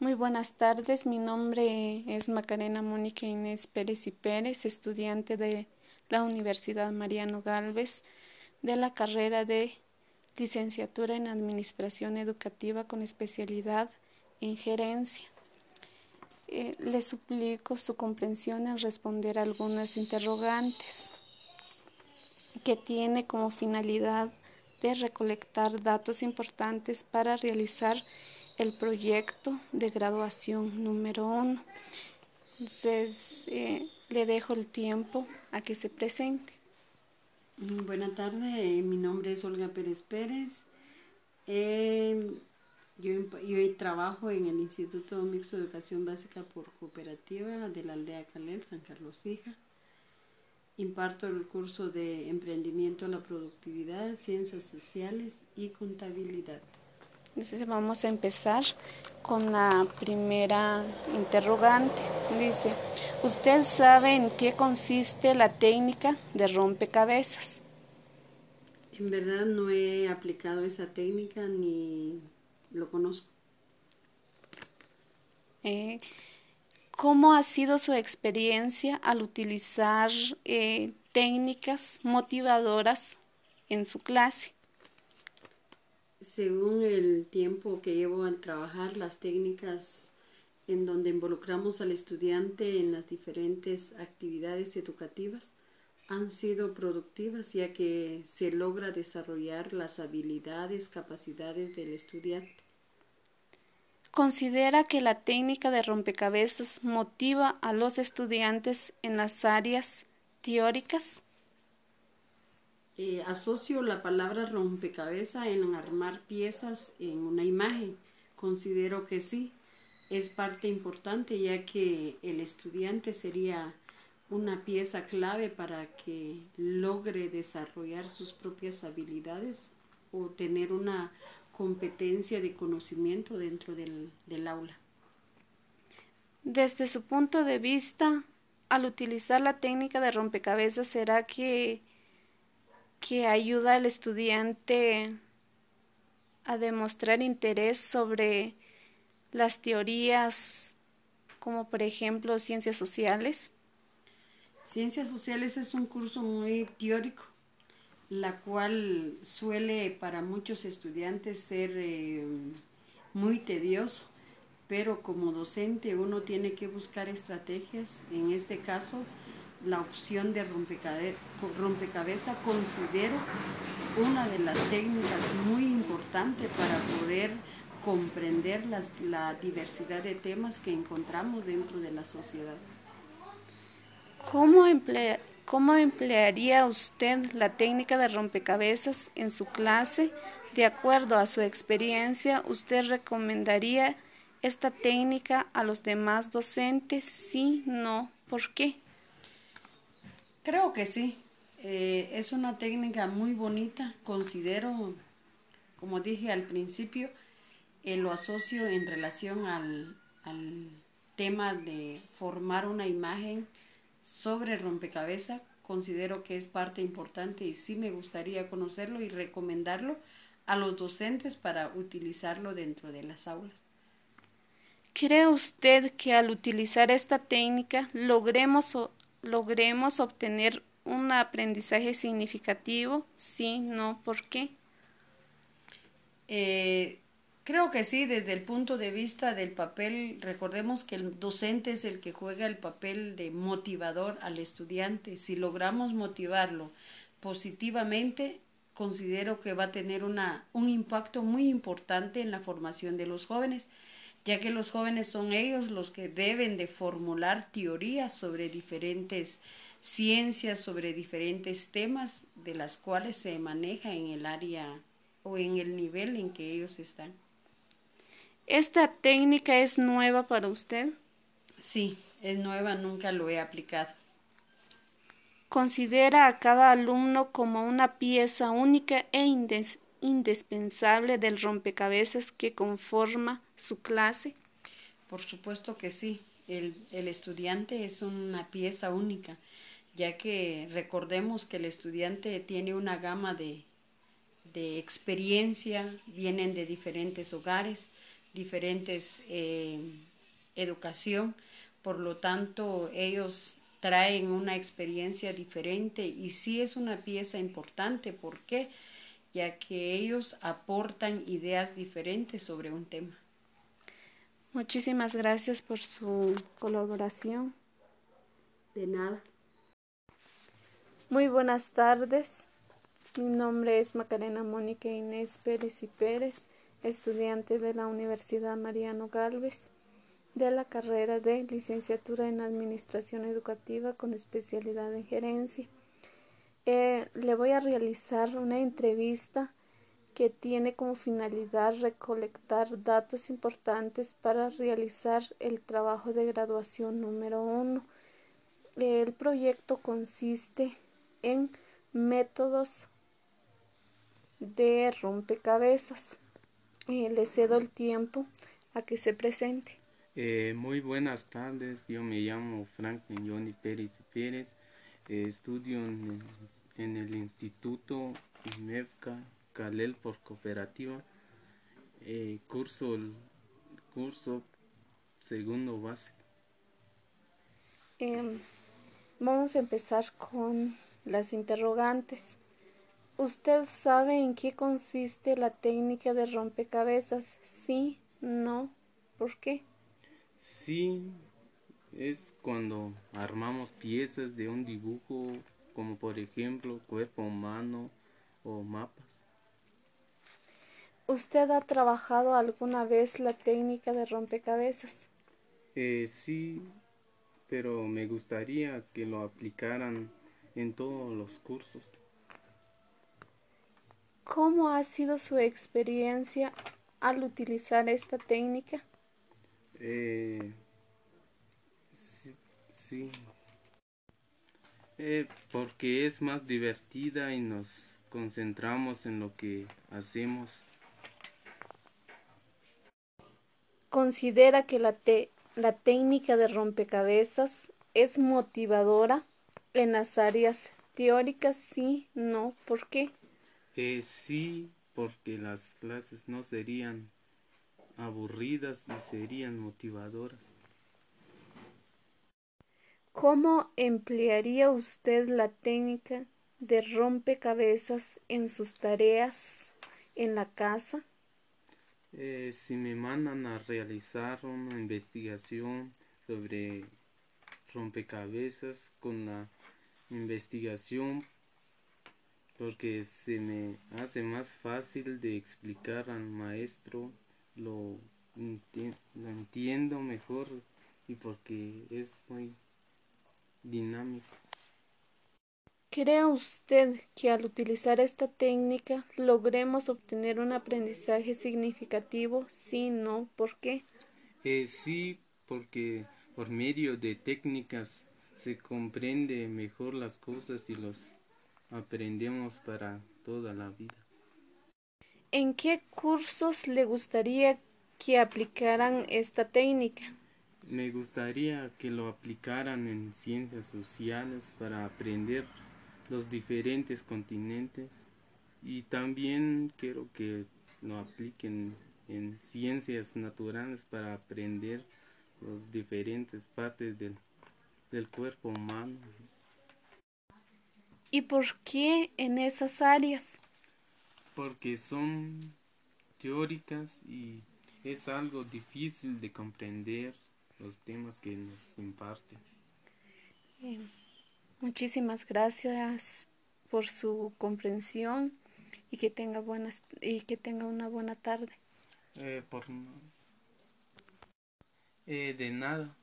Muy buenas tardes, mi nombre es Macarena Mónica Inés Pérez y Pérez, estudiante de la Universidad Mariano Galvez de la carrera de licenciatura en Administración Educativa con especialidad en Gerencia. Eh, le suplico su comprensión en responder algunas interrogantes que tiene como finalidad de recolectar datos importantes para realizar el proyecto de graduación número uno. Entonces, eh, le dejo el tiempo a que se presente. Mm, buenas tardes, eh, mi nombre es Olga Pérez Pérez. Eh, yo, yo, trabajo en el Instituto Mixto de Educación Básica por Cooperativa de la aldea Calel, San Carlos Hija. Imparto el curso de Emprendimiento a la Productividad, Ciencias Sociales y Contabilidad. Entonces vamos a empezar con la primera interrogante. Dice, ¿usted sabe en qué consiste la técnica de rompecabezas? En verdad no he aplicado esa técnica ni lo conozco. Eh, ¿Cómo ha sido su experiencia al utilizar eh, técnicas motivadoras en su clase? Según el tiempo que llevo al trabajar, las técnicas en donde involucramos al estudiante en las diferentes actividades educativas han sido productivas ya que se logra desarrollar las habilidades, capacidades del estudiante. ¿Considera que la técnica de rompecabezas motiva a los estudiantes en las áreas teóricas? Eh, asocio la palabra rompecabezas en armar piezas en una imagen. Considero que sí, es parte importante ya que el estudiante sería una pieza clave para que logre desarrollar sus propias habilidades o tener una competencia de conocimiento dentro del, del aula. Desde su punto de vista, al utilizar la técnica de rompecabezas, ¿será que que ayuda al estudiante a demostrar interés sobre las teorías como por ejemplo ciencias sociales. Ciencias sociales es un curso muy teórico, la cual suele para muchos estudiantes ser eh, muy tedioso, pero como docente uno tiene que buscar estrategias, en este caso la opción de rompecabezas considero una de las técnicas muy importantes para poder comprender la diversidad de temas que encontramos dentro de la sociedad. ¿Cómo, ¿Cómo emplearía usted la técnica de rompecabezas en su clase? De acuerdo a su experiencia, ¿usted recomendaría esta técnica a los demás docentes? Sí, no, ¿por qué? Creo que sí. Eh, es una técnica muy bonita. Considero, como dije al principio, eh, lo asocio en relación al, al tema de formar una imagen sobre rompecabezas. Considero que es parte importante y sí me gustaría conocerlo y recomendarlo a los docentes para utilizarlo dentro de las aulas. ¿Cree usted que al utilizar esta técnica logremos logremos obtener un aprendizaje significativo? Sí, no, ¿por qué? Eh, creo que sí, desde el punto de vista del papel, recordemos que el docente es el que juega el papel de motivador al estudiante. Si logramos motivarlo positivamente, considero que va a tener una, un impacto muy importante en la formación de los jóvenes ya que los jóvenes son ellos los que deben de formular teorías sobre diferentes ciencias, sobre diferentes temas de las cuales se maneja en el área o en el nivel en que ellos están. ¿Esta técnica es nueva para usted? Sí, es nueva, nunca lo he aplicado. ¿Considera a cada alumno como una pieza única e indispensable del rompecabezas que conforma su clase? Por supuesto que sí. El, el, estudiante es una pieza única, ya que recordemos que el estudiante tiene una gama de, de experiencia, vienen de diferentes hogares, diferentes eh, educación, por lo tanto ellos traen una experiencia diferente y sí es una pieza importante. ¿Por qué? Ya que ellos aportan ideas diferentes sobre un tema. Muchísimas gracias por su colaboración. De nada. Muy buenas tardes. Mi nombre es Macarena Mónica Inés Pérez y Pérez, estudiante de la Universidad Mariano Galvez de la carrera de licenciatura en Administración Educativa con especialidad en gerencia. Eh, le voy a realizar una entrevista que tiene como finalidad recolectar datos importantes para realizar el trabajo de graduación número uno. El proyecto consiste en métodos de rompecabezas. Eh, le cedo el tiempo a que se presente. Eh, muy buenas tardes, yo me llamo Franklin Johnny Pérez Pérez, estudio en, el Instituto IMEFCA Calel por Cooperativa, eh, curso curso segundo básico. Em, vamos a empezar con las interrogantes. ¿Usted sabe en qué consiste la técnica de rompecabezas? Sí, no, ¿por qué? Sí, es cuando armamos piezas de un dibujo, como por ejemplo cuerpo humano o mapas. ¿Usted ha trabajado alguna vez la técnica de rompecabezas? Eh, sí, pero me gustaría que lo aplicaran en todos los cursos. ¿Cómo ha sido su experiencia al utilizar esta técnica? Eh, sí. Eh, porque es más divertida y nos concentramos en lo que hacemos. ¿Considera que la, la técnica de rompecabezas es motivadora en las áreas teóricas? Sí, no, ¿por qué? Eh, sí, porque las clases no serían aburridas y serían motivadoras. ¿Cómo emplearía usted la técnica de rompecabezas en sus tareas en la casa? Eh, si me mandan a realizar una investigación sobre rompecabezas con la investigación porque se me hace más fácil de explicar al maestro lo, lo entiendo mejor y porque es muy dinámico. ¿Cree usted que al utilizar esta técnica logremos obtener un aprendizaje significativo? Sí, no, ¿por qué? Eh, sí, porque por medio de técnicas se comprende mejor las cosas y los aprendemos para toda la vida. ¿En qué cursos le gustaría que aplicaran esta técnica? Me gustaría que lo aplicaran en ciencias sociales para aprender los diferentes continentes y también quiero que lo apliquen en ciencias naturales para aprender las diferentes partes del, del cuerpo humano. ¿Y por qué en esas áreas? porque son teóricas y es algo difícil de comprender los temas que nos imparten. muchísimas gracias por su comprensión y que tenga buenas y que tenga una buena tarde. Eh, por, eh, de nada.